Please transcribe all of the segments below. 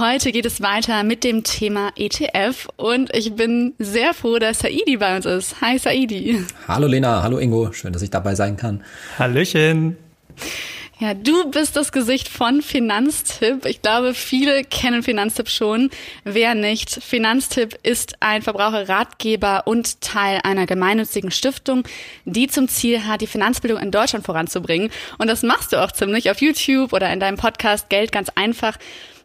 Heute geht es weiter mit dem Thema ETF und ich bin sehr froh, dass Saidi bei uns ist. Hi Saidi. Hallo Lena, hallo Ingo, schön, dass ich dabei sein kann. Hallöchen. Ja, du bist das Gesicht von Finanztipp. Ich glaube, viele kennen Finanztipp schon. Wer nicht? Finanztipp ist ein Verbraucherratgeber und Teil einer gemeinnützigen Stiftung, die zum Ziel hat, die Finanzbildung in Deutschland voranzubringen. Und das machst du auch ziemlich auf YouTube oder in deinem Podcast Geld ganz einfach.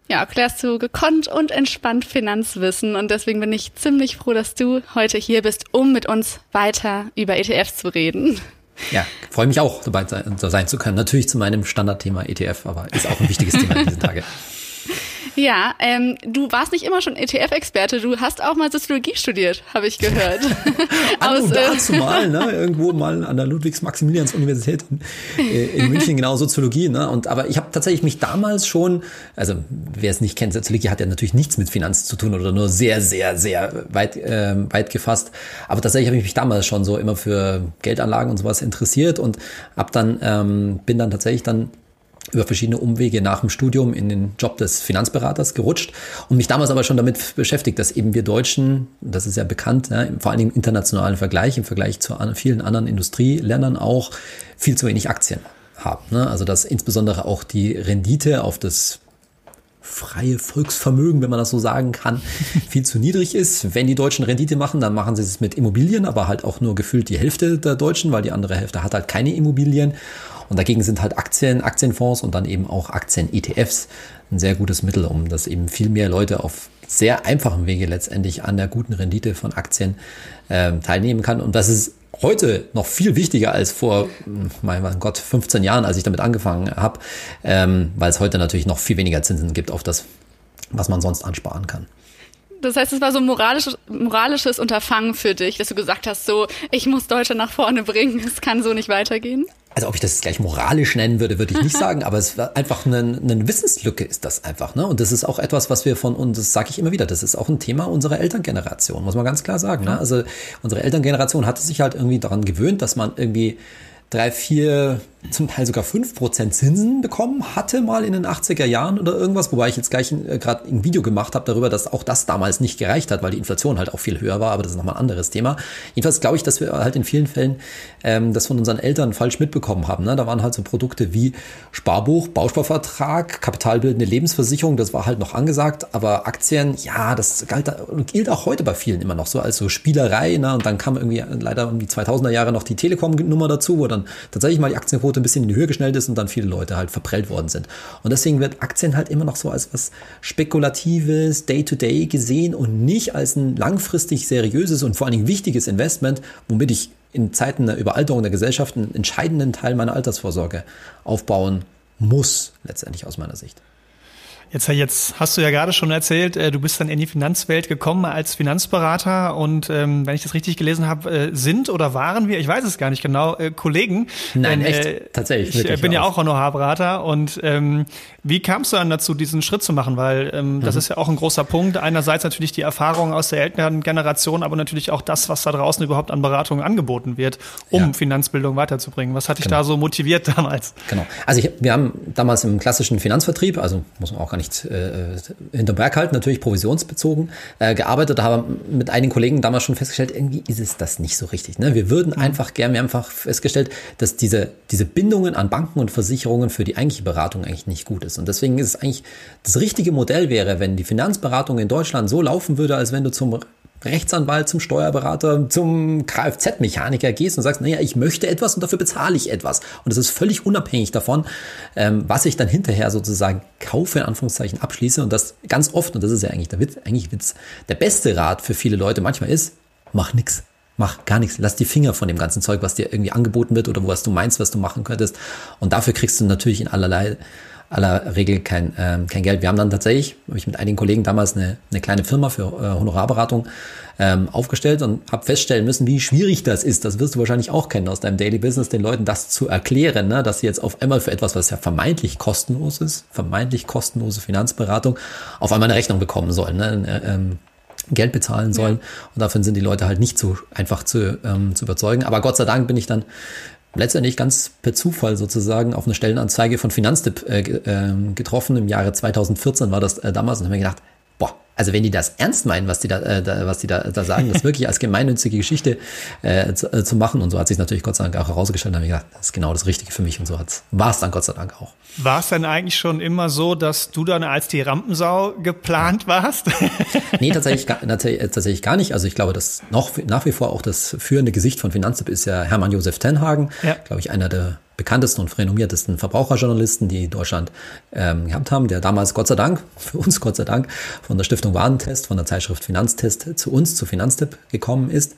Ja, erklärst du gekonnt und entspannt Finanzwissen und deswegen bin ich ziemlich froh, dass du heute hier bist, um mit uns weiter über ETFs zu reden. Ja, freue mich auch, dabei sein zu können. Natürlich zu meinem Standardthema ETF, aber ist auch ein wichtiges Thema in diesen Tagen. Ja, ähm, du warst nicht immer schon ETF-Experte, du hast auch mal Soziologie studiert, habe ich gehört. an und dazu mal, ne, irgendwo mal an der Ludwigs-Maximilians-Universität in, äh, in, München, genau, Soziologie. Ne, und, aber ich habe tatsächlich mich damals schon, also wer es nicht kennt, Soziologie hat ja natürlich nichts mit Finanzen zu tun oder nur sehr, sehr, sehr weit, äh, weit gefasst. Aber tatsächlich habe ich mich damals schon so immer für Geldanlagen und sowas interessiert und hab dann, ähm, bin dann tatsächlich dann über verschiedene Umwege nach dem Studium in den Job des Finanzberaters gerutscht und mich damals aber schon damit beschäftigt, dass eben wir Deutschen, das ist ja bekannt, ja, vor allen Dingen im internationalen Vergleich, im Vergleich zu vielen anderen Industrieländern auch viel zu wenig Aktien haben. Ne? Also dass insbesondere auch die Rendite auf das freie Volksvermögen, wenn man das so sagen kann, viel zu niedrig ist. Wenn die Deutschen Rendite machen, dann machen sie es mit Immobilien, aber halt auch nur gefühlt die Hälfte der Deutschen, weil die andere Hälfte hat halt keine Immobilien. Und dagegen sind halt Aktien, Aktienfonds und dann eben auch Aktien-ETFs ein sehr gutes Mittel, um dass eben viel mehr Leute auf sehr einfachem Wege letztendlich an der guten Rendite von Aktien äh, teilnehmen kann. Und das ist heute noch viel wichtiger als vor, mein Gott, 15 Jahren, als ich damit angefangen habe, ähm, weil es heute natürlich noch viel weniger Zinsen gibt auf das, was man sonst ansparen kann. Das heißt, es war so ein moralisches, moralisches Unterfangen für dich, dass du gesagt hast, so, ich muss Deutschland nach vorne bringen, es kann so nicht weitergehen? Also ob ich das gleich moralisch nennen würde, würde ich nicht sagen, aber es war einfach eine, eine Wissenslücke ist das einfach. Ne? Und das ist auch etwas, was wir von uns, das sage ich immer wieder, das ist auch ein Thema unserer Elterngeneration, muss man ganz klar sagen. Ne? Also unsere Elterngeneration hatte sich halt irgendwie daran gewöhnt, dass man irgendwie drei, vier, zum Teil sogar fünf Prozent Zinsen bekommen hatte mal in den 80er Jahren oder irgendwas, wobei ich jetzt gleich äh, gerade ein Video gemacht habe darüber, dass auch das damals nicht gereicht hat, weil die Inflation halt auch viel höher war, aber das ist nochmal ein anderes Thema. Jedenfalls glaube ich, dass wir halt in vielen Fällen ähm, das von unseren Eltern falsch mitbekommen haben. Ne? Da waren halt so Produkte wie Sparbuch, Bausparvertrag, kapitalbildende Lebensversicherung, das war halt noch angesagt, aber Aktien, ja, das galt und gilt auch heute bei vielen immer noch so als so Spielerei. Ne? Und dann kam irgendwie leider um die 2000er Jahre noch die Telekom-Nummer dazu, wo dann tatsächlich mal die Aktienquote ein bisschen in die Höhe geschnellt ist und dann viele Leute halt verprellt worden sind. Und deswegen wird Aktien halt immer noch so als was Spekulatives, Day-to-Day -Day gesehen und nicht als ein langfristig seriöses und vor allen Dingen wichtiges Investment, womit ich in Zeiten der Überalterung der Gesellschaft einen entscheidenden Teil meiner Altersvorsorge aufbauen muss, letztendlich aus meiner Sicht. Jetzt, jetzt hast du ja gerade schon erzählt, äh, du bist dann in die Finanzwelt gekommen als Finanzberater und ähm, wenn ich das richtig gelesen habe, äh, sind oder waren wir, ich weiß es gar nicht genau, äh, Kollegen. Nein, Denn, echt, äh, tatsächlich. Ich bin ja auch Honorarberater und ähm, wie kamst du dann dazu, diesen Schritt zu machen? Weil ähm, das mhm. ist ja auch ein großer Punkt. Einerseits natürlich die Erfahrung aus der älteren Generation, aber natürlich auch das, was da draußen überhaupt an Beratungen angeboten wird, um ja. Finanzbildung weiterzubringen. Was hat dich genau. da so motiviert damals? Genau. Also ich, wir haben damals im klassischen Finanzvertrieb, also muss man auch gar nicht äh, hinterm Berg halten, natürlich provisionsbezogen, äh, gearbeitet, haben mit einigen Kollegen damals schon festgestellt, irgendwie ist es das nicht so richtig. Ne? Wir würden mhm. einfach gern, wir haben einfach festgestellt, dass diese, diese Bindungen an Banken und Versicherungen für die eigentliche Beratung eigentlich nicht gut ist. Und deswegen ist es eigentlich das richtige Modell wäre, wenn die Finanzberatung in Deutschland so laufen würde, als wenn du zum Rechtsanwalt, zum Steuerberater, zum Kfz-Mechaniker gehst und sagst, naja, ich möchte etwas und dafür bezahle ich etwas. Und das ist völlig unabhängig davon, ähm, was ich dann hinterher sozusagen kaufe, in Anführungszeichen abschließe. Und das ganz oft, und das ist ja eigentlich der Witz, eigentlich Witz, der beste Rat für viele Leute manchmal ist, mach nix. Mach gar nichts. Lass die Finger von dem ganzen Zeug, was dir irgendwie angeboten wird oder was du meinst, was du machen könntest. Und dafür kriegst du natürlich in allerlei aller Regel kein, ähm, kein Geld. Wir haben dann tatsächlich, habe ich mit einigen Kollegen damals eine, eine kleine Firma für äh, Honorarberatung ähm, aufgestellt und habe feststellen müssen, wie schwierig das ist. Das wirst du wahrscheinlich auch kennen aus deinem Daily Business, den Leuten das zu erklären, ne? dass sie jetzt auf einmal für etwas, was ja vermeintlich kostenlos ist, vermeintlich kostenlose Finanzberatung, auf einmal eine Rechnung bekommen sollen. Ne? Ähm, Geld bezahlen sollen. Ja. Und davon sind die Leute halt nicht so einfach zu, ähm, zu überzeugen. Aber Gott sei Dank bin ich dann letztendlich ganz per Zufall sozusagen auf eine Stellenanzeige von Finanztipp äh, äh, getroffen. Im Jahre 2014 war das äh, damals und habe mir gedacht, also wenn die das ernst meinen, was die da, äh, da was die da, da sagen, das wirklich als gemeinnützige Geschichte äh, zu, äh, zu machen und so hat sich natürlich Gott sei Dank auch herausgestellt, da habe ich gedacht, das ist genau das Richtige für mich und so war es dann Gott sei Dank auch. War es denn eigentlich schon immer so, dass du dann als die Rampensau geplant warst? nee, tatsächlich, tatsächlich gar nicht. Also ich glaube, dass noch nach wie vor auch das führende Gesicht von Finanztipp ist ja Hermann Josef Tenhagen, ja. glaube ich, einer der bekanntesten und renommiertesten Verbraucherjournalisten, die Deutschland ähm, gehabt haben, der damals Gott sei Dank, für uns Gott sei Dank, von der Stiftung Warentest, von der Zeitschrift Finanztest zu uns, zu Finanztipp gekommen ist.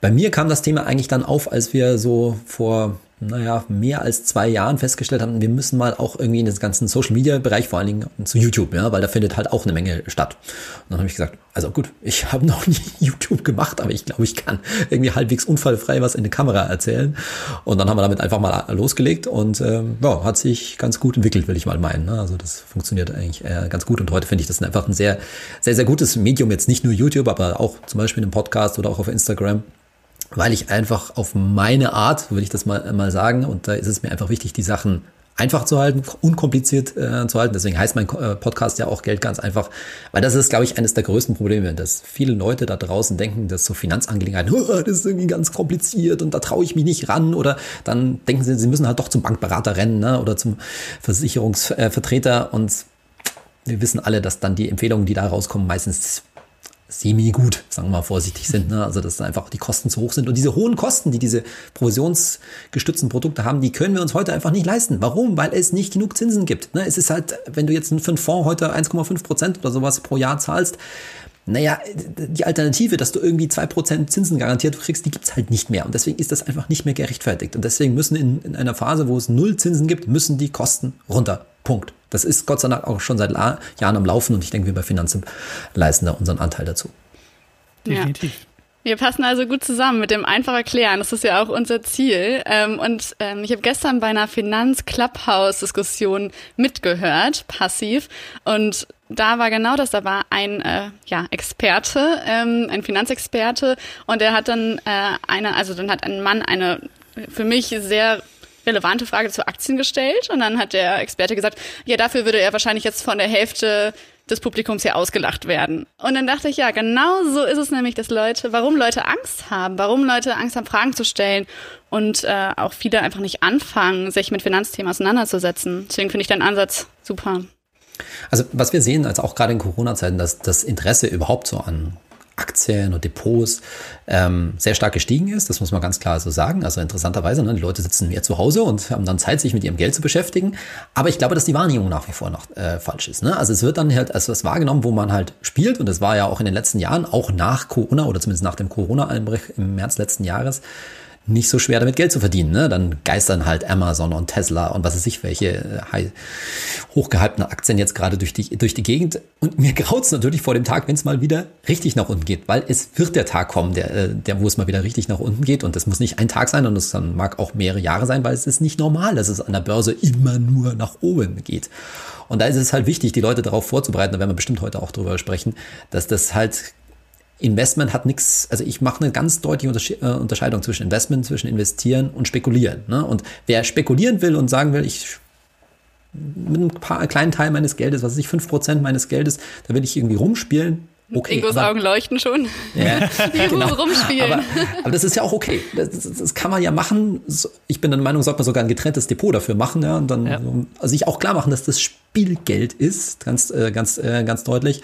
Bei mir kam das Thema eigentlich dann auf, als wir so vor naja, mehr als zwei Jahren festgestellt haben, wir müssen mal auch irgendwie in den ganzen Social Media Bereich, vor allen Dingen zu YouTube, ja, weil da findet halt auch eine Menge statt. Und dann habe ich gesagt, also gut, ich habe noch nie YouTube gemacht, aber ich glaube, ich kann irgendwie halbwegs unfallfrei was in die Kamera erzählen. Und dann haben wir damit einfach mal losgelegt und ähm, ja, hat sich ganz gut entwickelt, will ich mal meinen. Ne? Also das funktioniert eigentlich äh, ganz gut und heute finde ich das einfach ein sehr, sehr, sehr gutes Medium, jetzt nicht nur YouTube, aber auch zum Beispiel im Podcast oder auch auf Instagram weil ich einfach auf meine Art, würde ich das mal, mal sagen, und da ist es mir einfach wichtig, die Sachen einfach zu halten, unkompliziert äh, zu halten. Deswegen heißt mein äh, Podcast ja auch Geld ganz einfach, weil das ist, glaube ich, eines der größten Probleme, dass viele Leute da draußen denken, dass so Finanzangelegenheiten, oh, das ist irgendwie ganz kompliziert und da traue ich mich nicht ran oder dann denken sie, sie müssen halt doch zum Bankberater rennen ne, oder zum Versicherungsvertreter und wir wissen alle, dass dann die Empfehlungen, die da rauskommen, meistens semi-gut, sagen wir mal vorsichtig sind. Ne? Also dass einfach die Kosten zu hoch sind. Und diese hohen Kosten, die diese provisionsgestützten Produkte haben, die können wir uns heute einfach nicht leisten. Warum? Weil es nicht genug Zinsen gibt. Ne? Es ist halt, wenn du jetzt für einen Fonds heute 1,5 Prozent oder sowas pro Jahr zahlst, naja, die Alternative, dass du irgendwie zwei Prozent Zinsen garantiert kriegst, die gibt's halt nicht mehr. Und deswegen ist das einfach nicht mehr gerechtfertigt. Und deswegen müssen in, in einer Phase, wo es null Zinsen gibt, müssen die Kosten runter. Punkt. Das ist Gott sei Dank auch schon seit Jahren am Laufen und ich denke, wir bei Finanzen leisten da unseren Anteil dazu. Definitiv. Ja. Wir passen also gut zusammen mit dem einfach erklären. Das ist ja auch unser Ziel. Ähm, und ähm, ich habe gestern bei einer Finanz-Clubhouse-Diskussion mitgehört, passiv. Und da war genau das. Da war ein äh, ja, Experte, ähm, ein Finanzexperte, und er hat dann äh, eine, also dann hat ein Mann eine für mich sehr relevante Frage zu Aktien gestellt und dann hat der Experte gesagt, ja, dafür würde er wahrscheinlich jetzt von der Hälfte des Publikums hier ausgelacht werden. Und dann dachte ich, ja, genau so ist es nämlich, dass Leute, warum Leute Angst haben, warum Leute Angst haben, Fragen zu stellen und äh, auch viele einfach nicht anfangen, sich mit Finanzthemen auseinanderzusetzen. Deswegen finde ich deinen Ansatz super. Also was wir sehen, also auch gerade in Corona-Zeiten, dass das Interesse überhaupt so an Aktien und Depots ähm, sehr stark gestiegen ist. Das muss man ganz klar so sagen. Also interessanterweise, ne, die Leute sitzen mehr zu Hause und haben dann Zeit, sich mit ihrem Geld zu beschäftigen. Aber ich glaube, dass die Wahrnehmung nach wie vor noch äh, falsch ist. Ne? Also es wird dann halt als was wahrgenommen, wo man halt spielt. Und das war ja auch in den letzten Jahren, auch nach Corona oder zumindest nach dem Corona-Einbruch im März letzten Jahres, nicht so schwer damit Geld zu verdienen. Ne? Dann geistern halt Amazon und Tesla und was weiß ich, welche äh, hochgehypten Aktien jetzt gerade durch die, durch die Gegend. Und mir graut's natürlich vor dem Tag, wenn es mal wieder richtig nach unten geht, weil es wird der Tag kommen, der, äh, der, wo es mal wieder richtig nach unten geht. Und das muss nicht ein Tag sein und es mag auch mehrere Jahre sein, weil es ist nicht normal, dass es an der Börse immer nur nach oben geht. Und da ist es halt wichtig, die Leute darauf vorzubereiten, da werden wir bestimmt heute auch drüber sprechen, dass das halt Investment hat nichts, also ich mache eine ganz deutliche äh, Unterscheidung zwischen Investment, zwischen investieren und spekulieren. Ne? Und wer spekulieren will und sagen will, ich mit einem paar, kleinen Teil meines Geldes, was weiß ich, fünf Prozent meines Geldes, da will ich irgendwie rumspielen. Okay, Ingos aber, Augen leuchten schon. Ja, genau. rumspielen. Aber, aber, das ist ja auch okay. Das, das, das, kann man ja machen. Ich bin der Meinung, sollte man sogar ein getrenntes Depot dafür machen, ja, und dann ja. also sich auch klar machen, dass das Spielgeld ist, ganz, äh, ganz, äh, ganz deutlich.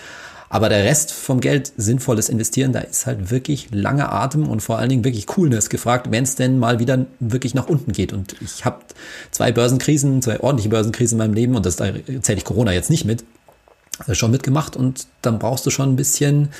Aber der Rest vom Geld, sinnvolles Investieren, da ist halt wirklich langer Atem und vor allen Dingen wirklich Coolness gefragt, wenn es denn mal wieder wirklich nach unten geht. Und ich habe zwei Börsenkrisen, zwei ordentliche Börsenkrisen in meinem Leben und das da zähle ich Corona jetzt nicht mit, schon mitgemacht und dann brauchst du schon ein bisschen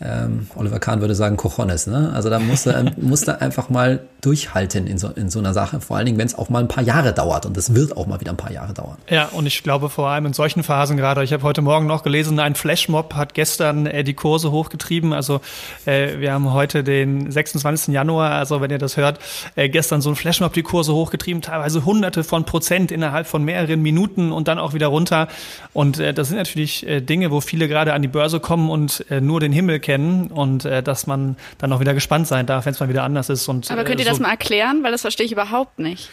ähm, Oliver Kahn würde sagen, Cojones. Ne? Also da musst du, musst du einfach mal durchhalten in so, in so einer Sache. Vor allen Dingen, wenn es auch mal ein paar Jahre dauert. Und das wird auch mal wieder ein paar Jahre dauern. Ja, und ich glaube vor allem in solchen Phasen gerade, ich habe heute Morgen noch gelesen, ein Flashmob hat gestern äh, die Kurse hochgetrieben. Also äh, wir haben heute den 26. Januar, also wenn ihr das hört, äh, gestern so ein Flashmob die Kurse hochgetrieben, teilweise hunderte von Prozent innerhalb von mehreren Minuten und dann auch wieder runter. Und äh, das sind natürlich äh, Dinge, wo viele gerade an die Börse kommen und äh, nur den Himmel kennen und äh, dass man dann auch wieder gespannt sein darf, wenn es mal wieder anders ist. Und, Aber könnt ihr äh, so das mal erklären? Weil das verstehe ich überhaupt nicht.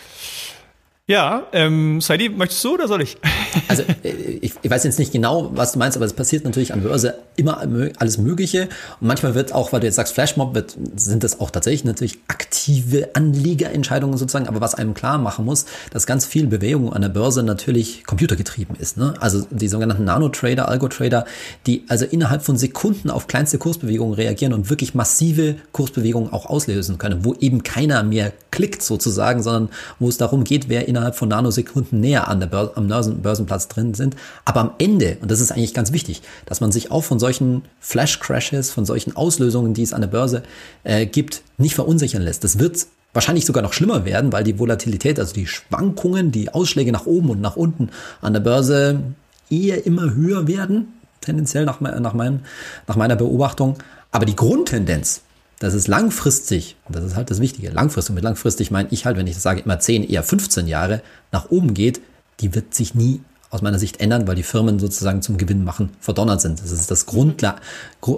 Ja, ähm, Saidi, möchtest du oder soll ich? Also äh, ich, ich weiß jetzt nicht genau, was du meinst, aber es passiert natürlich an Börse immer alles Mögliche. Und manchmal wird auch, weil du jetzt sagst Flashmob, wird, sind das auch tatsächlich natürlich aktive Anlegerentscheidungen sozusagen. Aber was einem klar machen muss, dass ganz viel Bewegung an der Börse natürlich computergetrieben ist. Ne? Also die sogenannten Nano-Trader, Algo-Trader, die also innerhalb von Sekunden auf kleinste Kursbewegungen reagieren und wirklich massive Kursbewegungen auch auslösen können, wo eben keiner mehr klickt sozusagen, sondern wo es darum geht, wer in innerhalb von Nanosekunden näher an der Börse, am Börsenplatz drin sind. Aber am Ende, und das ist eigentlich ganz wichtig, dass man sich auch von solchen Flash-Crashes, von solchen Auslösungen, die es an der Börse äh, gibt, nicht verunsichern lässt. Das wird wahrscheinlich sogar noch schlimmer werden, weil die Volatilität, also die Schwankungen, die Ausschläge nach oben und nach unten an der Börse eher immer höher werden, tendenziell nach, nach, mein, nach meiner Beobachtung. Aber die Grundtendenz, dass es langfristig, und das ist halt das Wichtige, langfristig, und mit langfristig meine ich halt, wenn ich das sage, immer 10, eher 15 Jahre nach oben geht, die wird sich nie aus meiner Sicht ändern, weil die Firmen sozusagen zum Gewinn machen verdonnert sind. Das ist das Grundla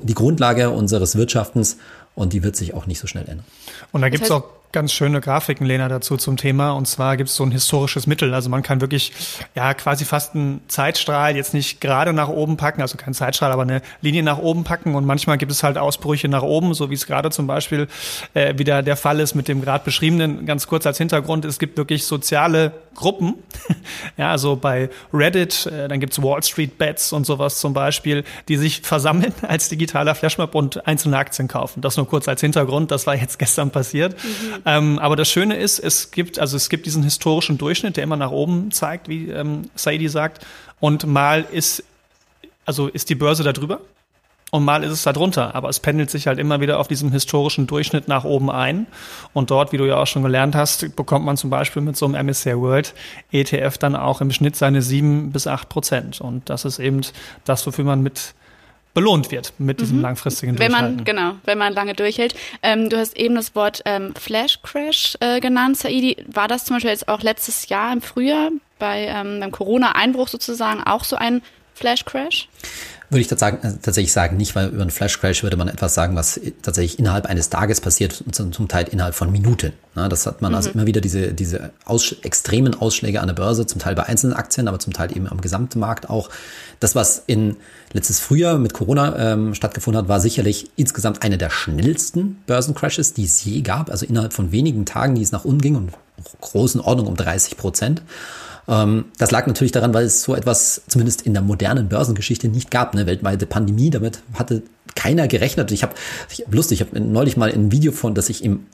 die Grundlage unseres Wirtschaftens und die wird sich auch nicht so schnell ändern. Und da gibt es auch ganz schöne Grafiken, Lena, dazu zum Thema. Und zwar gibt es so ein historisches Mittel. Also man kann wirklich, ja, quasi fast einen Zeitstrahl jetzt nicht gerade nach oben packen, also kein Zeitstrahl, aber eine Linie nach oben packen. Und manchmal gibt es halt Ausbrüche nach oben, so wie es gerade zum Beispiel äh, wieder der Fall ist mit dem gerade beschriebenen. Ganz kurz als Hintergrund, es gibt wirklich soziale Gruppen. ja, also bei Reddit, äh, dann gibt's Wall Street Bets und sowas zum Beispiel, die sich versammeln als digitaler Flashmob und einzelne Aktien kaufen. Das nur kurz als Hintergrund. Das war jetzt gestern passiert. Mhm. Ähm, aber das Schöne ist, es gibt, also es gibt diesen historischen Durchschnitt, der immer nach oben zeigt, wie ähm, Saidi sagt. Und mal ist, also ist die Börse da drüber und mal ist es da drunter. Aber es pendelt sich halt immer wieder auf diesem historischen Durchschnitt nach oben ein. Und dort, wie du ja auch schon gelernt hast, bekommt man zum Beispiel mit so einem MSCI World ETF dann auch im Schnitt seine sieben bis acht Prozent. Und das ist eben das, wofür man mit belohnt wird mit diesem mhm. langfristigen Wenn man, genau, wenn man lange durchhält. Ähm, du hast eben das Wort ähm, Flash Crash äh, genannt, Saidi. War das zum Beispiel jetzt auch letztes Jahr im Frühjahr bei ähm, beim Corona-Einbruch sozusagen auch so ein Flash Crash? Würde ich tatsächlich sagen, nicht, weil über einen Flash Crash würde man etwas sagen, was tatsächlich innerhalb eines Tages passiert, zum Teil innerhalb von Minuten. Das hat man also mhm. also immer wieder diese, diese aus, extremen Ausschläge an der Börse, zum Teil bei einzelnen Aktien, aber zum Teil eben am gesamten Markt auch. Das, was in letztes Frühjahr mit Corona ähm, stattgefunden hat, war sicherlich insgesamt eine der schnellsten Börsencrashes, die es je gab. Also innerhalb von wenigen Tagen, die es nach unten ging und großen Ordnung um 30 Prozent. Ähm, das lag natürlich daran, weil es so etwas zumindest in der modernen Börsengeschichte nicht gab. Eine weltweite Pandemie, damit hatte keiner gerechnet. Ich habe lustig, ich habe neulich mal ein Video von, das ich im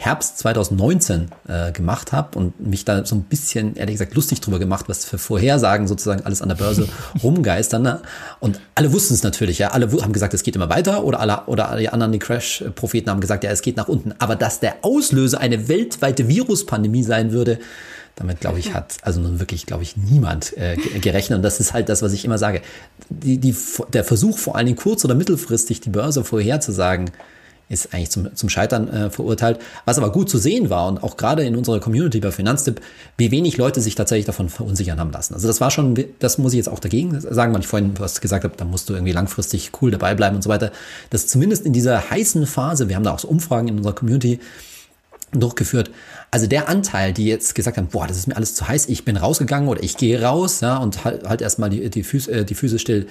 Herbst 2019 äh, gemacht habe und mich da so ein bisschen, ehrlich gesagt, lustig drüber gemacht, was für Vorhersagen sozusagen alles an der Börse rumgeistern. Ne? Und alle wussten es natürlich, ja. Alle haben gesagt, es geht immer weiter oder alle, oder alle anderen, die Crash-Propheten haben gesagt, ja, es geht nach unten. Aber dass der Auslöser eine weltweite Viruspandemie sein würde, damit, glaube ich, hat also nun wirklich, glaube ich, niemand äh, gerechnet. Und das ist halt das, was ich immer sage. Die, die, der Versuch, vor allen Dingen kurz- oder mittelfristig die Börse vorherzusagen, ist eigentlich zum, zum Scheitern äh, verurteilt. Was aber gut zu sehen war und auch gerade in unserer Community bei Finanztipp, wie wenig Leute sich tatsächlich davon verunsichern haben lassen. Also das war schon, das muss ich jetzt auch dagegen sagen, weil ich vorhin was gesagt habe, da musst du irgendwie langfristig cool dabei bleiben und so weiter. Dass zumindest in dieser heißen Phase, wir haben da auch so Umfragen in unserer Community, durchgeführt. Also der Anteil, die jetzt gesagt haben, boah, das ist mir alles zu heiß, ich bin rausgegangen oder ich gehe raus, ja, und halt, halt erstmal die, die, Füße, äh, die Füße still,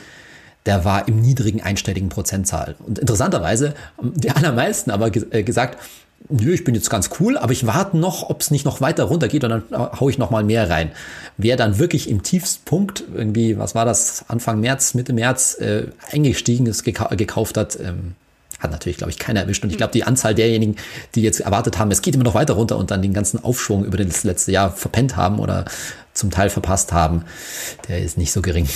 der war im niedrigen einstelligen Prozentzahl. Und interessanterweise, die allermeisten aber äh, gesagt, nö, ich bin jetzt ganz cool, aber ich warte noch, ob es nicht noch weiter runtergeht und dann hau ich noch mal mehr rein. Wer dann wirklich im Tiefstpunkt, irgendwie, was war das, Anfang März, Mitte März, äh, eingestiegen ist, gekauft hat, ähm, hat natürlich, glaube ich, keiner erwischt. Und ich glaube, die Anzahl derjenigen, die jetzt erwartet haben, es geht immer noch weiter runter und dann den ganzen Aufschwung über das letzte Jahr verpennt haben oder zum Teil verpasst haben, der ist nicht so gering.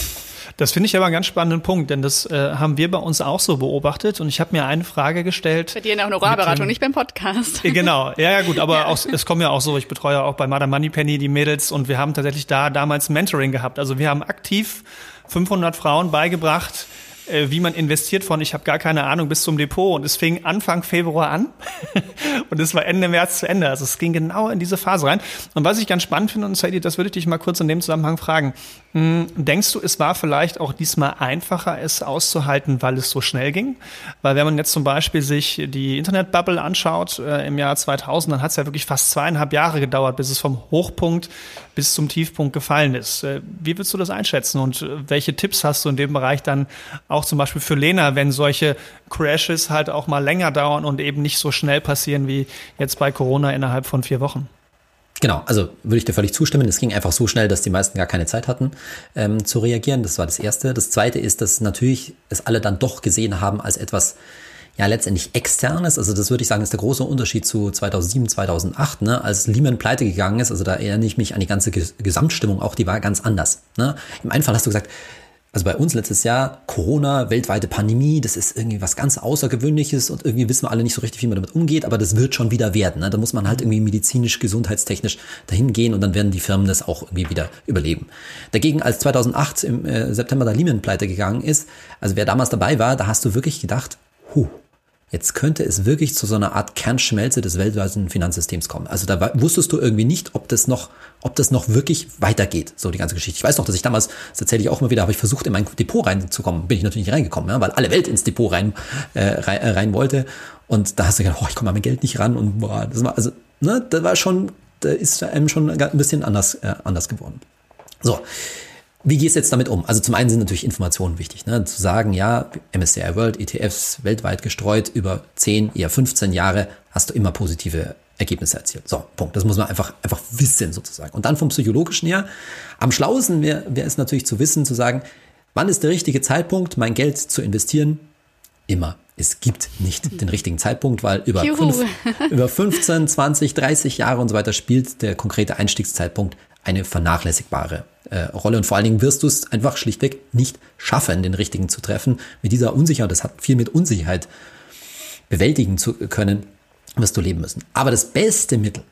Das finde ich aber einen ganz spannenden Punkt, denn das äh, haben wir bei uns auch so beobachtet und ich habe mir eine Frage gestellt. Bei dir in der Honorarberatung, nicht beim Podcast. Äh, genau, ja, ja gut, aber ja. Auch, es kommen ja auch so, ich betreue auch bei Madame Moneypenny die Mädels und wir haben tatsächlich da damals Mentoring gehabt. Also wir haben aktiv 500 Frauen beigebracht, äh, wie man investiert von ich habe gar keine Ahnung bis zum Depot und es fing Anfang Februar an und es war Ende März zu Ende. Also es ging genau in diese Phase rein. Und was ich ganz spannend finde und Sadie, das würde ich dich mal kurz in dem Zusammenhang fragen. Hm, denkst du, es war vielleicht auch diesmal einfacher, es auszuhalten, weil es so schnell ging? Weil wenn man jetzt zum Beispiel sich die Internetbubble anschaut äh, im Jahr 2000, dann hat es ja wirklich fast zweieinhalb Jahre gedauert, bis es vom Hochpunkt bis zum Tiefpunkt gefallen ist. Äh, wie würdest du das einschätzen und äh, welche Tipps hast du in dem Bereich dann auch zum Beispiel für Lena, wenn solche Crashes halt auch mal länger dauern und eben nicht so schnell passieren wie jetzt bei Corona innerhalb von vier Wochen? Genau, also würde ich dir völlig zustimmen. Es ging einfach so schnell, dass die meisten gar keine Zeit hatten ähm, zu reagieren. Das war das Erste. Das Zweite ist, dass natürlich es alle dann doch gesehen haben als etwas ja letztendlich externes. Also das würde ich sagen, ist der große Unterschied zu 2007, 2008, ne, als Lehman pleite gegangen ist. Also da erinnere ich mich an die ganze Gesamtstimmung auch, die war ganz anders. Ne. Im einen Fall hast du gesagt, also bei uns letztes Jahr Corona, weltweite Pandemie, das ist irgendwie was ganz Außergewöhnliches und irgendwie wissen wir alle nicht so richtig, wie man damit umgeht, aber das wird schon wieder werden. Ne? Da muss man halt irgendwie medizinisch, gesundheitstechnisch dahin gehen und dann werden die Firmen das auch irgendwie wieder überleben. Dagegen, als 2008 im äh, September der Lehman pleite gegangen ist, also wer damals dabei war, da hast du wirklich gedacht, huh, Jetzt könnte es wirklich zu so einer Art Kernschmelze des weltweiten Finanzsystems kommen. Also da wusstest du irgendwie nicht, ob das noch, ob das noch wirklich weitergeht, so die ganze Geschichte. Ich weiß noch, dass ich damals, das erzähle ich auch mal wieder, habe ich versucht, in mein Depot reinzukommen. Bin ich natürlich nicht reingekommen, ja, weil alle Welt ins Depot rein, äh, rein, äh, rein wollte. Und da hast du gedacht, oh, ich komme an mein Geld nicht ran. Und boah, das war, also, ne, da war schon, da ist einem schon ein bisschen anders, äh, anders geworden. So. Wie gehst du jetzt damit um? Also zum einen sind natürlich Informationen wichtig. Ne? Zu sagen, ja, MSCI World, ETFs weltweit gestreut über 10, eher 15 Jahre hast du immer positive Ergebnisse erzielt. So, Punkt. Das muss man einfach, einfach wissen sozusagen. Und dann vom Psychologischen her, am schlauesten wäre wär es natürlich zu wissen, zu sagen, wann ist der richtige Zeitpunkt, mein Geld zu investieren? Immer. Es gibt nicht den richtigen Zeitpunkt, weil über, fünf, über 15, 20, 30 Jahre und so weiter spielt der konkrete Einstiegszeitpunkt eine vernachlässigbare äh, Rolle und vor allen Dingen wirst du es einfach schlichtweg nicht schaffen, den richtigen zu treffen. Mit dieser Unsicherheit, das hat viel mit Unsicherheit bewältigen zu können, wirst du leben müssen. Aber das beste Mittel,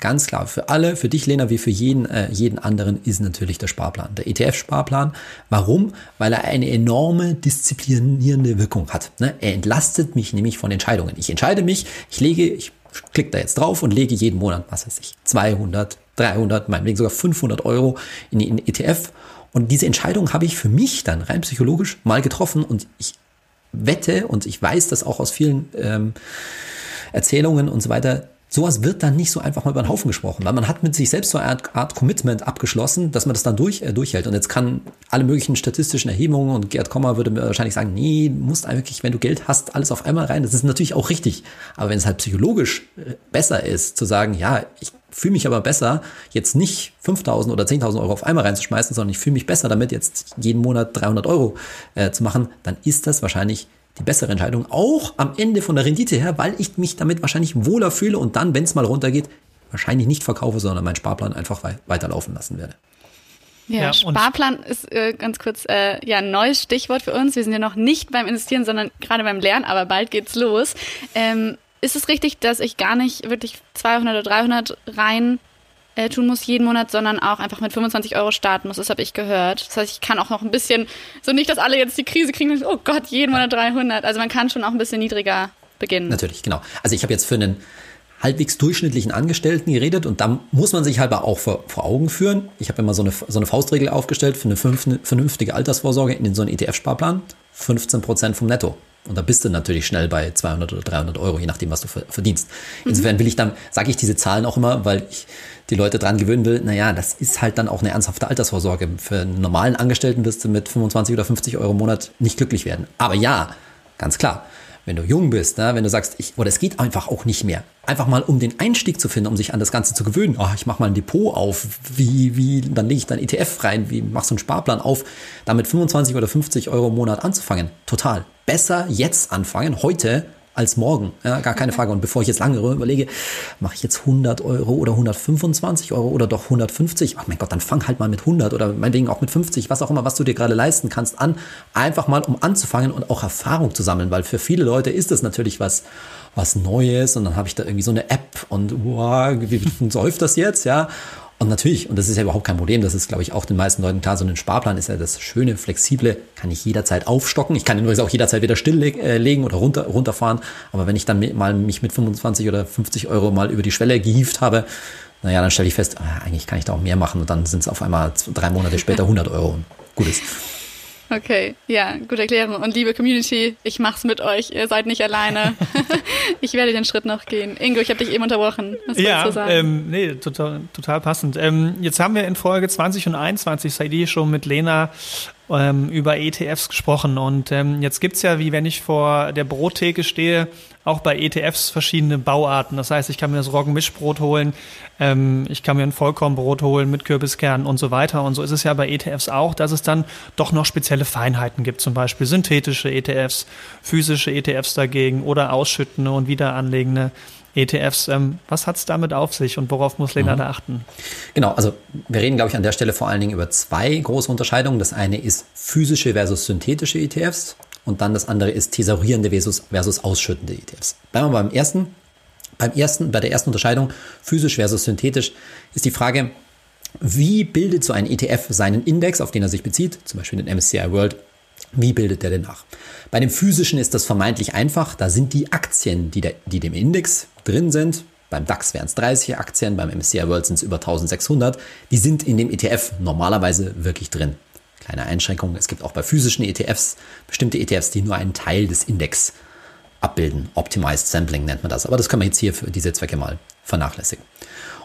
ganz klar, für alle, für dich, Lena, wie für jeden, äh, jeden anderen, ist natürlich der Sparplan, der ETF-Sparplan. Warum? Weil er eine enorme disziplinierende Wirkung hat. Ne? Er entlastet mich nämlich von Entscheidungen. Ich entscheide mich, ich lege, ich klicke da jetzt drauf und lege jeden Monat, was weiß ich, 200, 300, meinetwegen sogar 500 Euro in den ETF. Und diese Entscheidung habe ich für mich dann rein psychologisch mal getroffen und ich wette und ich weiß das auch aus vielen ähm, Erzählungen und so weiter, sowas wird dann nicht so einfach mal über den Haufen gesprochen, weil man hat mit sich selbst so eine Art, Art Commitment abgeschlossen, dass man das dann durch, äh, durchhält. Und jetzt kann alle möglichen statistischen Erhebungen und Gerd Kommer würde mir wahrscheinlich sagen, nee, musst wirklich, wenn du Geld hast, alles auf einmal rein. Das ist natürlich auch richtig. Aber wenn es halt psychologisch äh, besser ist, zu sagen, ja, ich fühle mich aber besser, jetzt nicht 5.000 oder 10.000 Euro auf einmal reinzuschmeißen, sondern ich fühle mich besser damit, jetzt jeden Monat 300 Euro äh, zu machen, dann ist das wahrscheinlich die bessere Entscheidung, auch am Ende von der Rendite her, weil ich mich damit wahrscheinlich wohler fühle und dann, wenn es mal runtergeht, wahrscheinlich nicht verkaufe, sondern meinen Sparplan einfach weiterlaufen lassen werde. Ja, ja Sparplan ist äh, ganz kurz äh, ja ein neues Stichwort für uns. Wir sind ja noch nicht beim Investieren, sondern gerade beim Lernen, aber bald geht's los. Ähm, ist es richtig, dass ich gar nicht wirklich 200 oder 300 rein äh, tun muss jeden Monat, sondern auch einfach mit 25 Euro starten muss. Das habe ich gehört. Das heißt, ich kann auch noch ein bisschen, so nicht, dass alle jetzt die Krise kriegen und oh Gott, jeden Monat 300. Also man kann schon auch ein bisschen niedriger beginnen. Natürlich, genau. Also ich habe jetzt für einen halbwegs durchschnittlichen Angestellten geredet und da muss man sich halt auch vor, vor Augen führen. Ich habe immer so eine, so eine Faustregel aufgestellt für eine vernünftige Altersvorsorge in so einen ETF-Sparplan. 15 Prozent vom Netto. Und da bist du natürlich schnell bei 200 oder 300 Euro, je nachdem, was du verdienst. Insofern will ich dann, sage ich diese Zahlen auch immer, weil ich die Leute dran gewöhnen will, naja, das ist halt dann auch eine ernsthafte Altersvorsorge. Für einen normalen Angestellten wirst du mit 25 oder 50 Euro im Monat nicht glücklich werden. Aber ja, ganz klar, wenn du jung bist, ne, wenn du sagst, ich, oder es geht einfach auch nicht mehr, einfach mal um den Einstieg zu finden, um sich an das Ganze zu gewöhnen. Oh, ich mache mal ein Depot auf, wie, wie, dann lege ich dann ETF rein, wie machst du einen Sparplan auf, damit 25 oder 50 Euro im Monat anzufangen. Total. Besser jetzt anfangen, heute, als morgen. Ja, gar keine Frage. Und bevor ich jetzt lange überlege, mache ich jetzt 100 Euro oder 125 Euro oder doch 150? Ach mein Gott, dann fang halt mal mit 100 oder meinetwegen auch mit 50, was auch immer, was du dir gerade leisten kannst, an. Einfach mal, um anzufangen und auch Erfahrung zu sammeln, weil für viele Leute ist das natürlich was, was Neues und dann habe ich da irgendwie so eine App und wow, wie säuft das jetzt, ja? Und natürlich, und das ist ja überhaupt kein Problem, das ist, glaube ich, auch den meisten Leuten klar, so ein Sparplan ist ja das schöne, flexible, kann ich jederzeit aufstocken. Ich kann ihn übrigens auch jederzeit wieder stilllegen oder runter, runterfahren. Aber wenn ich dann mal mich mit 25 oder 50 Euro mal über die Schwelle gehievt habe, naja, dann stelle ich fest, ah, eigentlich kann ich da auch mehr machen und dann sind es auf einmal drei Monate später 100 Euro. Gut ist. Okay, ja, gute Erklärung. Und liebe Community, ich mach's mit euch. Ihr seid nicht alleine. ich werde den Schritt noch gehen. Ingo, ich habe dich eben unterbrochen. Was ja, du sagen? Ähm, nee, total, total passend. Ähm, jetzt haben wir in Folge 20 und 21, Saidi, schon mit Lena ähm, über ETFs gesprochen. Und ähm, jetzt gibt's ja, wie wenn ich vor der Brottheke stehe, auch bei ETFs verschiedene Bauarten. Das heißt, ich kann mir das Roggenmischbrot holen, ähm, ich kann mir ein Vollkornbrot holen mit Kürbiskernen und so weiter. Und so ist es ja bei ETFs auch, dass es dann doch noch spezielle Feinheiten gibt, zum Beispiel synthetische ETFs, physische ETFs dagegen oder ausschüttende und wiederanlegende ETFs. Ähm, was hat es damit auf sich und worauf muss Lena mhm. da achten? Genau, also wir reden, glaube ich, an der Stelle vor allen Dingen über zwei große Unterscheidungen. Das eine ist physische versus synthetische ETFs und dann das andere ist thesaurierende versus, versus ausschüttende ETFs. Bleiben wir beim ersten. Beim ersten, bei der ersten Unterscheidung, physisch versus synthetisch, ist die Frage, wie bildet so ein ETF seinen Index, auf den er sich bezieht, zum Beispiel den MSCI World, wie bildet der denn nach? Bei dem physischen ist das vermeintlich einfach. Da sind die Aktien, die, der, die dem Index drin sind. Beim DAX wären es 30 Aktien, beim MSCI World sind es über 1600. Die sind in dem ETF normalerweise wirklich drin. Kleine Einschränkung, es gibt auch bei physischen ETFs bestimmte ETFs, die nur einen Teil des Index abbilden. Optimized Sampling nennt man das. Aber das können wir jetzt hier für diese Zwecke mal vernachlässigen.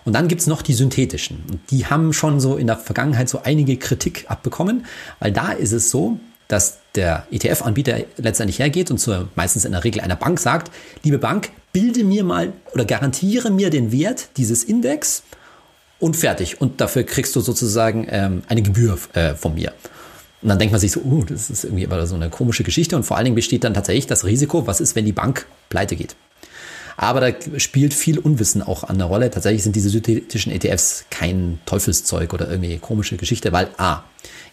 Und dann gibt es noch die synthetischen. Und die haben schon so in der Vergangenheit so einige Kritik abbekommen, weil da ist es so, dass der ETF-Anbieter letztendlich hergeht und zur, meistens in der Regel einer Bank sagt, liebe Bank, bilde mir mal oder garantiere mir den Wert dieses Index und fertig. Und dafür kriegst du sozusagen ähm, eine Gebühr äh, von mir. Und dann denkt man sich so, uh, das ist irgendwie aber so eine komische Geschichte. Und vor allen Dingen besteht dann tatsächlich das Risiko, was ist, wenn die Bank pleite geht. Aber da spielt viel Unwissen auch an der Rolle. Tatsächlich sind diese synthetischen ETFs kein Teufelszeug oder irgendwie komische Geschichte, weil A,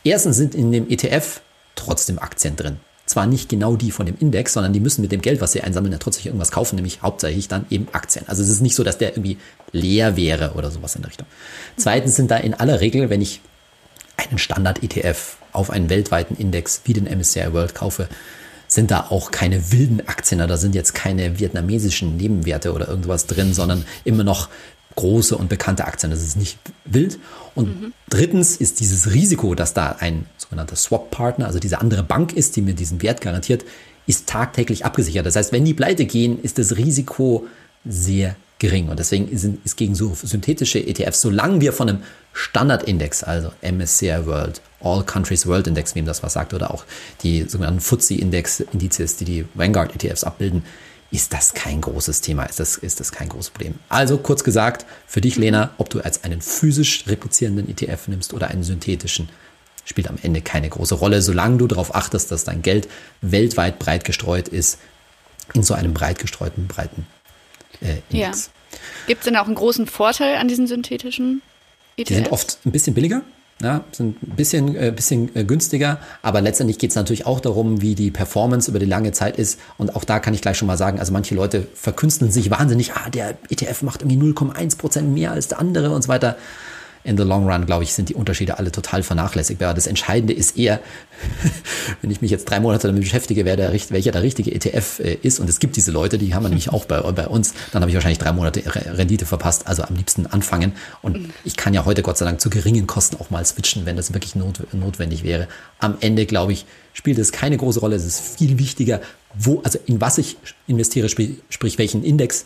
erstens sind in dem ETF trotzdem Aktien drin. Zwar nicht genau die von dem Index, sondern die müssen mit dem Geld, was sie einsammeln, ja trotzdem irgendwas kaufen, nämlich hauptsächlich dann eben Aktien. Also es ist nicht so, dass der irgendwie leer wäre oder sowas in der Richtung. Zweitens sind da in aller Regel, wenn ich einen Standard-ETF auf einen weltweiten Index wie den MSCI World kaufe, sind da auch keine wilden Aktien, da sind jetzt keine vietnamesischen Nebenwerte oder irgendwas drin, sondern immer noch große und bekannte Aktien. Das ist nicht wild. Und mhm. drittens ist dieses Risiko, dass da ein sogenannter Swap-Partner, also diese andere Bank ist, die mir diesen Wert garantiert, ist tagtäglich abgesichert. Das heißt, wenn die pleite gehen, ist das Risiko sehr gering. Und deswegen ist, ist gegen so synthetische ETFs, solange wir von einem Standardindex, also MSCI World, All Countries World Index, wem das was sagt, oder auch die sogenannten FTSE-Index-Indizes, die die Vanguard-ETFs abbilden, ist das kein großes Thema, ist das, ist das kein großes Problem. Also kurz gesagt, für dich, Lena, ob du als einen physisch replizierenden ETF nimmst oder einen synthetischen, spielt am Ende keine große Rolle, solange du darauf achtest, dass dein Geld weltweit breit gestreut ist, in so einem breit gestreuten, breiten äh, Index. Ja. Gibt es denn auch einen großen Vorteil an diesen synthetischen ETFs? Die sind oft ein bisschen billiger. Ja, sind ein bisschen, äh, bisschen äh, günstiger, aber letztendlich geht es natürlich auch darum, wie die Performance über die lange Zeit ist. Und auch da kann ich gleich schon mal sagen, also manche Leute verkünsteln sich wahnsinnig, ah, der ETF macht irgendwie 0,1 Prozent mehr als der andere und so weiter in the long run, glaube ich, sind die Unterschiede alle total vernachlässigbar. Das Entscheidende ist eher, wenn ich mich jetzt drei Monate damit beschäftige, wer der, welcher der richtige ETF äh, ist. Und es gibt diese Leute, die haben wir nämlich auch bei, bei uns. Dann habe ich wahrscheinlich drei Monate Rendite verpasst. Also am liebsten anfangen. Und ich kann ja heute Gott sei Dank zu geringen Kosten auch mal switchen, wenn das wirklich not, notwendig wäre. Am Ende, glaube ich, spielt es keine große Rolle. Es ist viel wichtiger, wo, also in was ich investiere, sprich, sprich welchen Index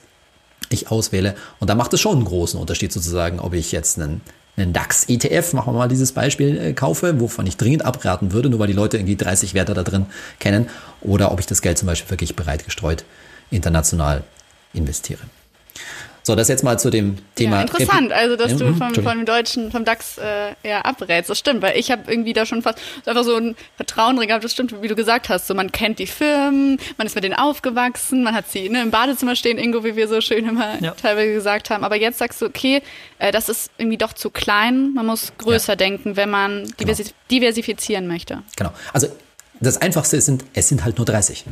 ich auswähle. Und da macht es schon einen großen Unterschied sozusagen, ob ich jetzt einen einen DAX-ETF, machen wir mal dieses Beispiel, äh, kaufe, wovon ich dringend abraten würde, nur weil die Leute irgendwie 30 Werte da drin kennen, oder ob ich das Geld zum Beispiel wirklich breit gestreut international investiere. So, das jetzt mal zu dem Thema. Ja, interessant, also dass du vom, vom deutschen, vom DAX äh, ja abrätst. Das stimmt, weil ich habe irgendwie da schon fast einfach so ein Vertrauen drin gehabt. Das stimmt, wie du gesagt hast. So man kennt die Firmen, man ist mit denen aufgewachsen, man hat sie ne, im Badezimmer stehen, Ingo, wie wir so schön immer ja. teilweise gesagt haben. Aber jetzt sagst du, okay, äh, das ist irgendwie doch zu klein. Man muss größer ja. denken, wenn man diversif genau. diversifizieren möchte. Genau. Also das Einfachste sind, es sind halt nur 30.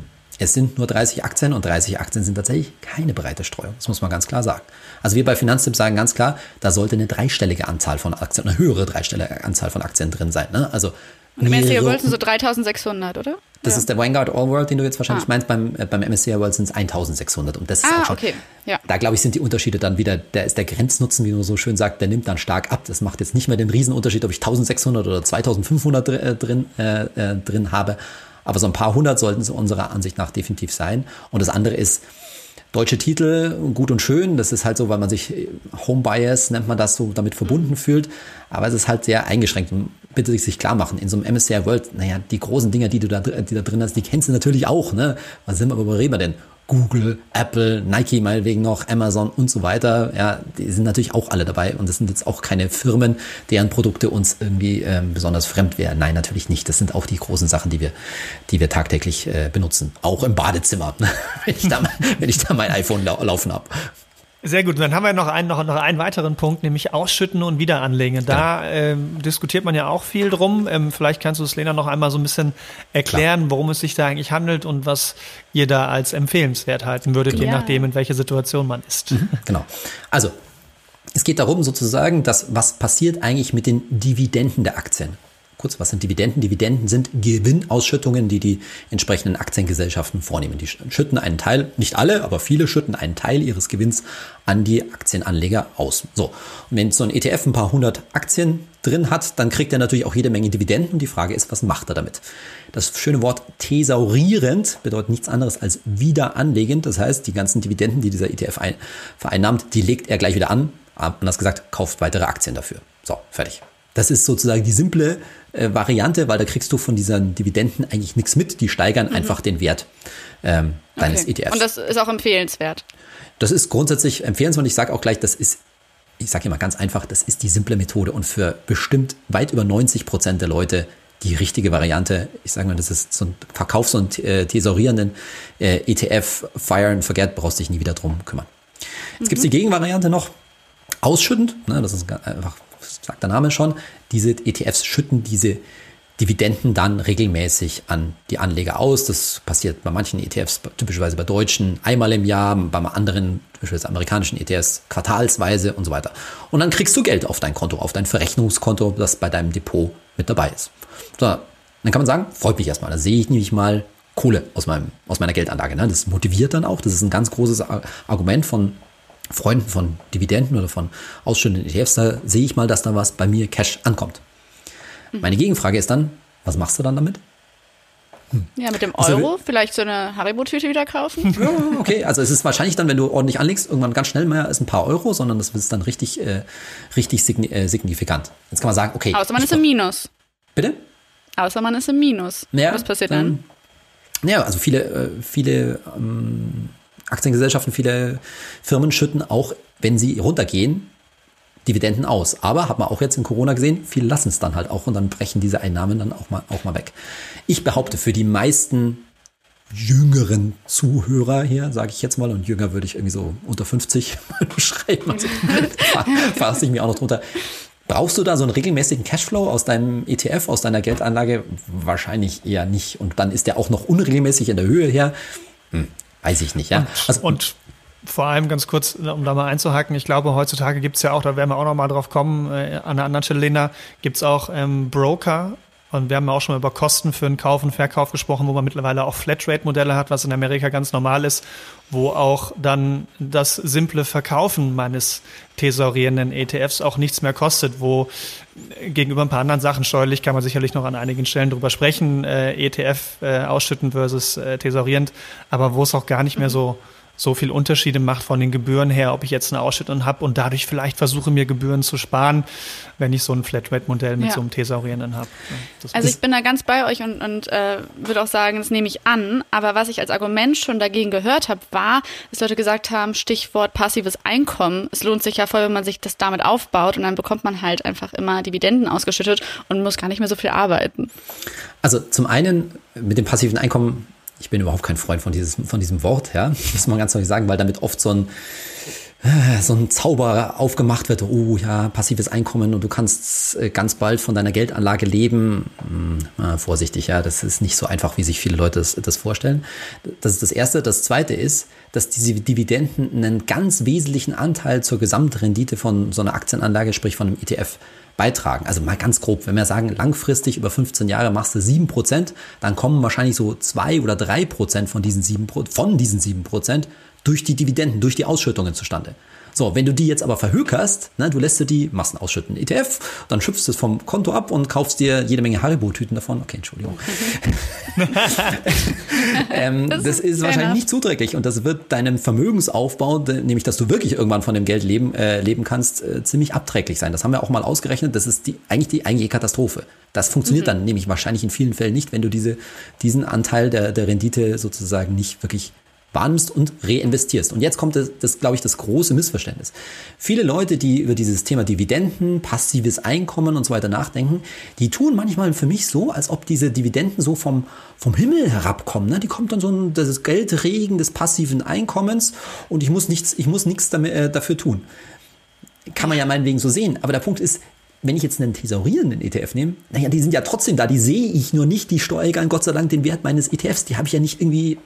Es sind nur 30 Aktien und 30 Aktien sind tatsächlich keine breite Streuung. Das muss man ganz klar sagen. Also wir bei Finanztipp sagen ganz klar, da sollte eine dreistellige Anzahl von Aktien, eine höhere dreistellige Anzahl von Aktien drin sein. Ne? Also und im MSCI World sind so 3600, oder? Das ja. ist der Vanguard All World, den du jetzt wahrscheinlich ah. meinst. Beim, äh, beim MSCI World sind es 1600. Und das ist ah, auch schon. Okay. Ja. Da glaube ich, sind die Unterschiede dann wieder, der ist der Grenznutzen, wie man so schön sagt, der nimmt dann stark ab. Das macht jetzt nicht mehr den Riesenunterschied, ob ich 1600 oder 2500 äh, drin, äh, äh, drin habe. Aber so ein paar hundert sollten es unserer Ansicht nach definitiv sein. Und das andere ist, deutsche Titel, gut und schön. Das ist halt so, weil man sich äh, Home Bias nennt man das so damit verbunden fühlt. Aber es ist halt sehr eingeschränkt und bitte sich klar machen. In so einem MSCI World, naja, die großen Dinger, die du da, die da drin hast, die kennst du natürlich auch, ne? Was sind wir, worüber reden wir denn? Google, Apple, Nike meinetwegen noch, Amazon und so weiter. Ja, die sind natürlich auch alle dabei und das sind jetzt auch keine Firmen, deren Produkte uns irgendwie ähm, besonders fremd wären. Nein, natürlich nicht. Das sind auch die großen Sachen, die wir, die wir tagtäglich äh, benutzen. Auch im Badezimmer, wenn ich da, wenn ich da mein iPhone lau laufen habe. Sehr gut. Und dann haben wir noch einen, noch, noch einen weiteren Punkt, nämlich Ausschütten und Wiederanlegen. Da ja. ähm, diskutiert man ja auch viel drum. Ähm, vielleicht kannst du es, Lena, noch einmal so ein bisschen erklären, Klar. worum es sich da eigentlich handelt und was ihr da als empfehlenswert halten würdet, ja. je nachdem, in welcher Situation man ist. Mhm, genau. Also, es geht darum sozusagen, dass was passiert eigentlich mit den Dividenden der Aktien. Kurz, was sind Dividenden? Dividenden sind Gewinnausschüttungen, die die entsprechenden Aktiengesellschaften vornehmen. Die schütten einen Teil, nicht alle, aber viele schütten einen Teil ihres Gewinns an die Aktienanleger aus. So. Und wenn so ein ETF ein paar hundert Aktien drin hat, dann kriegt er natürlich auch jede Menge Dividenden. Und die Frage ist, was macht er damit? Das schöne Wort thesaurierend bedeutet nichts anderes als wieder anlegend. Das heißt, die ganzen Dividenden, die dieser ETF vereinnahmt, die legt er gleich wieder an. Anders gesagt, kauft weitere Aktien dafür. So, fertig. Das ist sozusagen die simple äh, Variante, weil da kriegst du von diesen Dividenden eigentlich nichts mit. Die steigern mhm. einfach den Wert ähm, deines okay. ETFs. Und das ist auch empfehlenswert. Das ist grundsätzlich empfehlenswert und ich sage auch gleich, das ist, ich sage immer ganz einfach, das ist die simple Methode und für bestimmt weit über 90 Prozent der Leute die richtige Variante. Ich sage mal, das ist so ein Verkaufs- und äh, tesorierenden äh, ETF, Fire and Forget, brauchst dich nie wieder drum kümmern. Jetzt mhm. gibt es die Gegenvariante noch, ausschüttend, ne, das ist einfach sagt der Name schon, diese ETFs schütten diese Dividenden dann regelmäßig an die Anleger aus. Das passiert bei manchen ETFs, typischerweise bei deutschen, einmal im Jahr, bei anderen, beispielsweise amerikanischen ETFs, quartalsweise und so weiter. Und dann kriegst du Geld auf dein Konto, auf dein Verrechnungskonto, das bei deinem Depot mit dabei ist. So, dann kann man sagen, freut mich erstmal. Da sehe ich nämlich mal Kohle aus, meinem, aus meiner Geldanlage. Ne? Das motiviert dann auch. Das ist ein ganz großes Argument von Freunden von Dividenden oder von ausschüttenden ETFs, da sehe ich mal, dass da was bei mir Cash ankommt. Mhm. Meine Gegenfrage ist dann, was machst du dann damit? Hm. Ja, mit dem also Euro also, vielleicht so eine Haribo-Tüte wieder kaufen. Ja, okay, also es ist wahrscheinlich dann, wenn du ordentlich anlegst, irgendwann ganz schnell mehr als ein paar Euro, sondern das ist dann richtig, äh, richtig äh, signifikant. Jetzt kann man sagen, okay. Außer man ist im Minus. Bitte? Außer man ist im Minus. Ja, Was passiert dann? dann? Ja, also viele, äh, viele ähm, Aktiengesellschaften, viele Firmen schütten auch, wenn sie runtergehen, Dividenden aus. Aber hat man auch jetzt in Corona gesehen, viele lassen es dann halt auch und dann brechen diese Einnahmen dann auch mal, auch mal weg. Ich behaupte, für die meisten jüngeren Zuhörer hier, sage ich jetzt mal, und jünger würde ich irgendwie so unter 50 mal beschreiben, also fasse ich mir auch noch drunter. Brauchst du da so einen regelmäßigen Cashflow aus deinem ETF, aus deiner Geldanlage? Wahrscheinlich eher nicht. Und dann ist der auch noch unregelmäßig in der Höhe her. Hm, Weiß ich nicht, ja. Und, also, und vor allem ganz kurz, um da mal einzuhaken, ich glaube, heutzutage gibt es ja auch, da werden wir auch noch mal drauf kommen, äh, an einer anderen Stelle, Lena, gibt es auch ähm, Broker, und wir haben ja auch schon mal über Kosten für den Kauf und Verkauf gesprochen, wo man mittlerweile auch Flatrate-Modelle hat, was in Amerika ganz normal ist, wo auch dann das simple Verkaufen meines tesorierenden ETFs auch nichts mehr kostet, wo gegenüber ein paar anderen Sachen steuerlich kann man sicherlich noch an einigen Stellen drüber sprechen, äh, ETF äh, ausschütten versus äh, tesorierend, aber wo es auch gar nicht mehr so so viel Unterschiede macht von den Gebühren her, ob ich jetzt eine Ausschüttung habe und dadurch vielleicht versuche, mir Gebühren zu sparen, wenn ich so ein Flatrate-Modell mit ja. so einem Thesaurierenden habe. Also ich bin da ganz bei euch und, und äh, würde auch sagen, das nehme ich an. Aber was ich als Argument schon dagegen gehört habe, war, dass Leute gesagt haben, Stichwort passives Einkommen. Es lohnt sich ja voll, wenn man sich das damit aufbaut und dann bekommt man halt einfach immer Dividenden ausgeschüttet und muss gar nicht mehr so viel arbeiten. Also zum einen mit dem passiven Einkommen ich bin überhaupt kein Freund von, dieses, von diesem Wort, ja, muss man ganz deutlich sagen, weil damit oft so ein, so ein Zauber aufgemacht wird, oh ja, passives Einkommen und du kannst äh, ganz bald von deiner Geldanlage leben. Hm, vorsichtig, ja, das ist nicht so einfach, wie sich viele Leute das, das vorstellen. Das ist das Erste. Das Zweite ist, dass diese Dividenden einen ganz wesentlichen Anteil zur Gesamtrendite von so einer Aktienanlage, sprich von einem ETF, beitragen. Also mal ganz grob, wenn wir sagen, langfristig über 15 Jahre machst du 7%, dann kommen wahrscheinlich so 2 oder 3% von diesen 7%, von diesen 7% durch die Dividenden, durch die Ausschüttungen zustande. So, wenn du die jetzt aber verhökerst, ne, du lässt dir die Massen ausschütten, ETF, dann schöpfst du es vom Konto ab und kaufst dir jede Menge Haribo-Tüten davon. Okay, Entschuldigung. ähm, das, das, ist, wahrscheinlich nicht zuträglich und das wird deinem Vermögensaufbau, nämlich dass du wirklich irgendwann von dem Geld leben, äh, leben kannst, äh, ziemlich abträglich sein. Das haben wir auch mal ausgerechnet. Das ist die, eigentlich die eigentliche Katastrophe. Das funktioniert mhm. dann nämlich wahrscheinlich in vielen Fällen nicht, wenn du diese, diesen Anteil der, der Rendite sozusagen nicht wirklich wahrnimmst und reinvestierst. Und jetzt kommt das, das glaube ich, das große Missverständnis. Viele Leute, die über dieses Thema Dividenden, passives Einkommen und so weiter nachdenken, die tun manchmal für mich so, als ob diese Dividenden so vom, vom Himmel herabkommen. Ne? Die kommt dann so ein das Geldregen des passiven Einkommens und ich muss nichts, ich muss nichts damit, äh, dafür tun. Kann man ja meinetwegen so sehen. Aber der Punkt ist, wenn ich jetzt einen thesaurierenden ETF nehme, naja, die sind ja trotzdem da, die sehe ich nur nicht, die steuern Gott sei Dank den Wert meines ETFs, die habe ich ja nicht irgendwie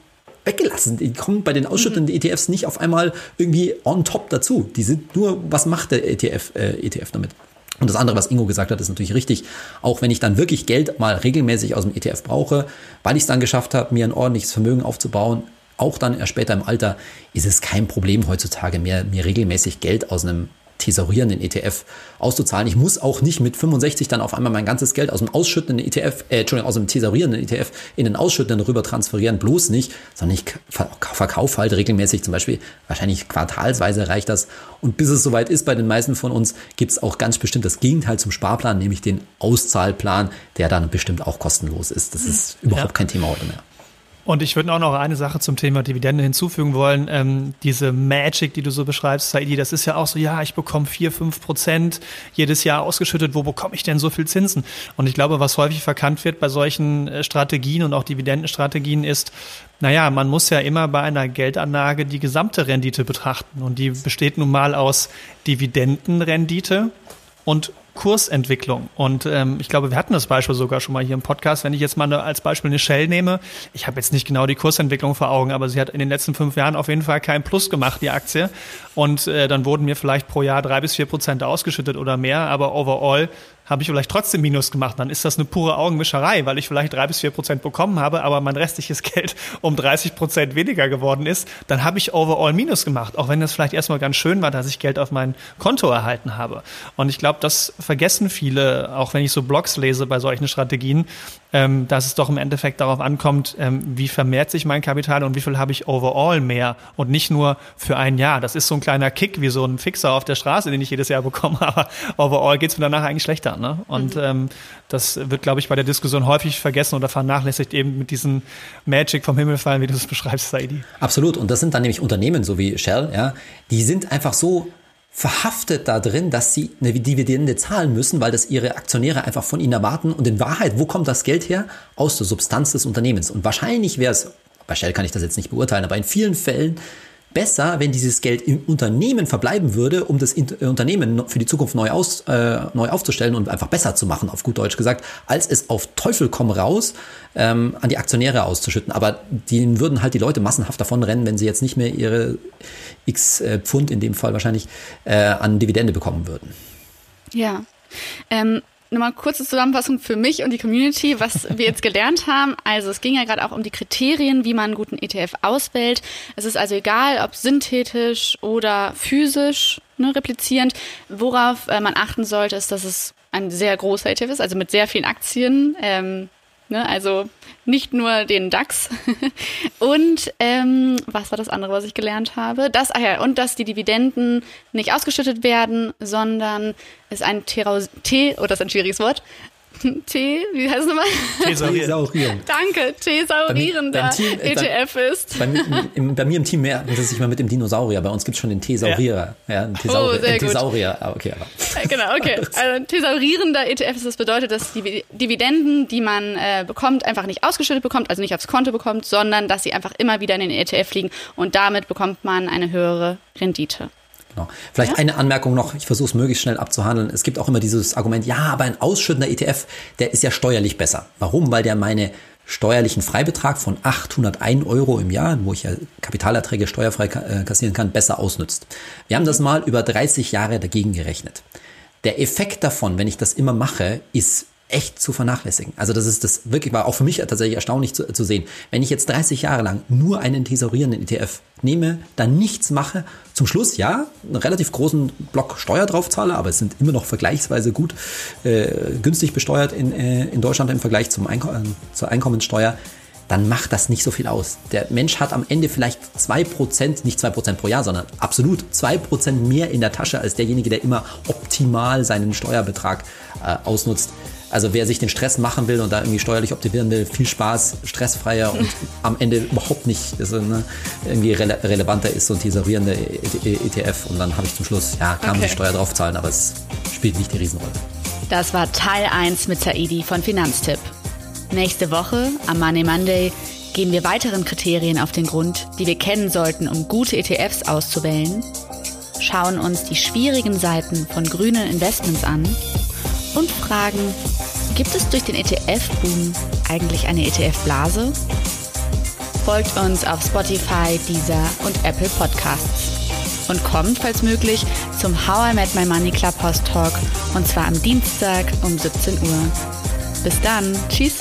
weggelassen. Die kommen bei den ausschüttenden mhm. ETFs nicht auf einmal irgendwie on top dazu. Die sind nur, was macht der ETF, äh, ETF damit? Und das andere, was Ingo gesagt hat, ist natürlich richtig. Auch wenn ich dann wirklich Geld mal regelmäßig aus dem ETF brauche, weil ich es dann geschafft habe, mir ein ordentliches Vermögen aufzubauen, auch dann erst später im Alter, ist es kein Problem heutzutage mehr, mir regelmäßig Geld aus einem thesaurierenden ETF auszuzahlen. Ich muss auch nicht mit 65 dann auf einmal mein ganzes Geld aus dem ausschüttenden ETF, äh, Entschuldigung, aus dem thesaurierenden ETF in den ausschüttenden rüber transferieren, bloß nicht, sondern ich verkaufe halt regelmäßig, zum Beispiel wahrscheinlich quartalsweise reicht das. Und bis es soweit ist bei den meisten von uns, gibt es auch ganz bestimmt das Gegenteil zum Sparplan, nämlich den Auszahlplan, der dann bestimmt auch kostenlos ist. Das ist überhaupt ja. kein Thema heute mehr. Und ich würde auch noch eine Sache zum Thema Dividende hinzufügen wollen. Ähm, diese Magic, die du so beschreibst, Saidi, das ist ja auch so, ja, ich bekomme vier, fünf Prozent jedes Jahr ausgeschüttet. Wo bekomme ich denn so viel Zinsen? Und ich glaube, was häufig verkannt wird bei solchen äh, Strategien und auch Dividendenstrategien ist, naja, man muss ja immer bei einer Geldanlage die gesamte Rendite betrachten. Und die besteht nun mal aus Dividendenrendite und Kursentwicklung. Und ähm, ich glaube, wir hatten das Beispiel sogar schon mal hier im Podcast. Wenn ich jetzt mal eine, als Beispiel eine Shell nehme, ich habe jetzt nicht genau die Kursentwicklung vor Augen, aber sie hat in den letzten fünf Jahren auf jeden Fall keinen Plus gemacht, die Aktie. Und äh, dann wurden mir vielleicht pro Jahr drei bis vier Prozent ausgeschüttet oder mehr, aber overall habe ich vielleicht trotzdem Minus gemacht. Dann ist das eine pure Augenwischerei, weil ich vielleicht drei bis vier Prozent bekommen habe, aber mein restliches Geld um 30 Prozent weniger geworden ist. Dann habe ich overall Minus gemacht, auch wenn das vielleicht erstmal ganz schön war, dass ich Geld auf mein Konto erhalten habe. Und ich glaube, das vergessen viele, auch wenn ich so Blogs lese bei solchen Strategien, ähm, dass es doch im Endeffekt darauf ankommt, ähm, wie vermehrt sich mein Kapital und wie viel habe ich overall mehr und nicht nur für ein Jahr. Das ist so ein kleiner Kick wie so ein Fixer auf der Straße, den ich jedes Jahr bekomme, aber overall geht es mir danach eigentlich schlechter. Ne? Und mhm. ähm, das wird, glaube ich, bei der Diskussion häufig vergessen oder vernachlässigt eben mit diesen Magic vom Himmel fallen, wie du es beschreibst, Saidi. Absolut. Und das sind dann nämlich Unternehmen, so wie Shell, ja, die sind einfach so verhaftet da drin, dass sie eine Dividende zahlen müssen, weil das ihre Aktionäre einfach von ihnen erwarten. Und in Wahrheit, wo kommt das Geld her? Aus der Substanz des Unternehmens. Und wahrscheinlich wäre es, bei Shell kann ich das jetzt nicht beurteilen, aber in vielen Fällen besser, wenn dieses Geld im Unternehmen verbleiben würde, um das äh, Unternehmen für die Zukunft neu, aus, äh, neu aufzustellen und einfach besser zu machen, auf gut Deutsch gesagt, als es auf Teufel komm raus ähm, an die Aktionäre auszuschütten. Aber denen würden halt die Leute massenhaft davon rennen, wenn sie jetzt nicht mehr ihre x äh, Pfund in dem Fall wahrscheinlich äh, an Dividende bekommen würden. Ja. Ähm, Nochmal kurze Zusammenfassung für mich und die Community, was wir jetzt gelernt haben. Also es ging ja gerade auch um die Kriterien, wie man einen guten ETF auswählt. Es ist also egal, ob synthetisch oder physisch ne, replizierend. Worauf äh, man achten sollte, ist, dass es ein sehr großer ETF ist, also mit sehr vielen Aktien. Ähm, Ne? Also nicht nur den DAX. und ähm, was war das andere, was ich gelernt habe? Das, ach ja, und dass die Dividenden nicht ausgeschüttet werden, sondern es ein Teraus T, oder oh, das ist ein schwieriges Wort, T, wie heißt es nochmal? Thesaurierung. Danke, thesaurierender ETF ist. Bei, bei, mir im Team mehr, das ist ich mal mit dem Dinosaurier. Bei uns gibt es schon den Thesaurierer. Ja, ja Thesaurier. Oh, sehr gut. Thesaurier. Ah, okay, aber. Genau, okay. Also ein thesaurierender ETF ist, das bedeutet, dass die Dividenden, die man äh, bekommt, einfach nicht ausgeschüttet bekommt, also nicht aufs Konto bekommt, sondern dass sie einfach immer wieder in den ETF liegen und damit bekommt man eine höhere Rendite. Genau. Vielleicht ja? eine Anmerkung noch, ich versuche es möglichst schnell abzuhandeln. Es gibt auch immer dieses Argument, ja, aber ein ausschüttender ETF, der ist ja steuerlich besser. Warum? Weil der meine steuerlichen Freibetrag von 801 Euro im Jahr, wo ich ja Kapitalerträge steuerfrei äh, kassieren kann, besser ausnützt. Wir haben das mal über 30 Jahre dagegen gerechnet. Der Effekt davon, wenn ich das immer mache, ist echt zu vernachlässigen. Also das ist das wirklich war auch für mich tatsächlich erstaunlich zu, zu sehen. Wenn ich jetzt 30 Jahre lang nur einen thesaurierenden ETF nehme, dann nichts mache, zum Schluss ja, einen relativ großen Block Steuer drauf zahle, aber es sind immer noch vergleichsweise gut äh, günstig besteuert in, äh, in Deutschland im Vergleich zum Einko äh, zur Einkommensteuer, dann macht das nicht so viel aus. Der Mensch hat am Ende vielleicht zwei Prozent, nicht zwei Prozent pro Jahr, sondern absolut zwei Prozent mehr in der Tasche als derjenige, der immer optimal seinen Steuerbetrag äh, ausnutzt. Also wer sich den Stress machen will und da irgendwie steuerlich optimieren will, viel Spaß, stressfreier und am Ende überhaupt nicht also, ne, irgendwie rele relevanter ist so ein teaserierender ETF. Und dann habe ich zum Schluss, ja, kann okay. man die Steuer drauf zahlen, aber es spielt nicht die Riesenrolle. Das war Teil 1 mit Saidi von Finanztipp. Nächste Woche, am Money Monday, gehen wir weiteren Kriterien auf den Grund, die wir kennen sollten, um gute ETFs auszuwählen, schauen uns die schwierigen Seiten von grünen Investments an und fragen, gibt es durch den ETF-Boom eigentlich eine ETF-Blase? Folgt uns auf Spotify, Deezer und Apple Podcasts. Und kommt, falls möglich, zum How I Met My Money Club Host Talk und zwar am Dienstag um 17 Uhr. Bis dann. Tschüss.